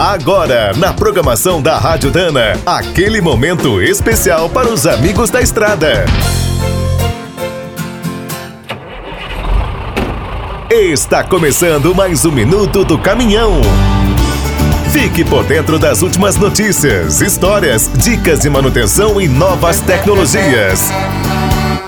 Agora, na programação da Rádio Dana, aquele momento especial para os amigos da estrada. Está começando mais um minuto do caminhão. Fique por dentro das últimas notícias, histórias, dicas de manutenção e novas tecnologias.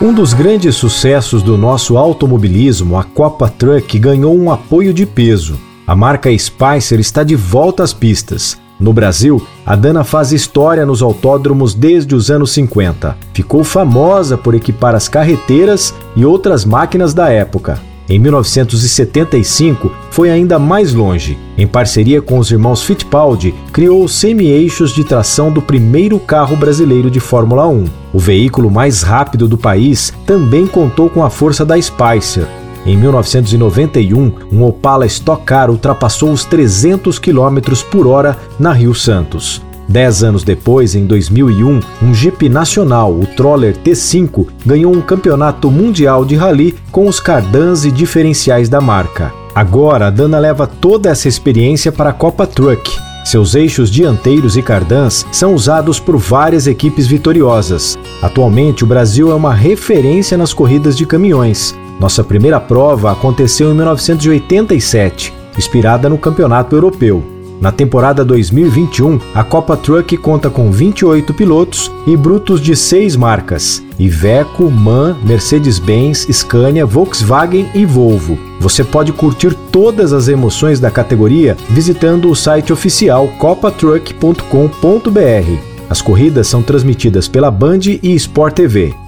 Um dos grandes sucessos do nosso automobilismo, a Copa Truck, ganhou um apoio de peso. A marca Spicer está de volta às pistas. No Brasil, a Dana faz história nos autódromos desde os anos 50. Ficou famosa por equipar as carreteiras e outras máquinas da época. Em 1975, foi ainda mais longe. Em parceria com os irmãos Fittipaldi, criou os semi-eixos de tração do primeiro carro brasileiro de Fórmula 1. O veículo mais rápido do país também contou com a força da Spicer, em 1991, um Opala Stock Car ultrapassou os 300 km por hora na Rio Santos. Dez anos depois, em 2001, um Jeep nacional, o Troller T5, ganhou um campeonato mundial de rally com os cardans e diferenciais da marca. Agora, a Dana leva toda essa experiência para a Copa Truck. Seus eixos dianteiros e cardans são usados por várias equipes vitoriosas. Atualmente, o Brasil é uma referência nas corridas de caminhões. Nossa primeira prova aconteceu em 1987, inspirada no Campeonato Europeu. Na temporada 2021, a Copa Truck conta com 28 pilotos e brutos de seis marcas: Iveco, MAN, Mercedes-Benz, Scania, Volkswagen e Volvo. Você pode curtir todas as emoções da categoria visitando o site oficial copatruck.com.br. As corridas são transmitidas pela Band e Sport TV.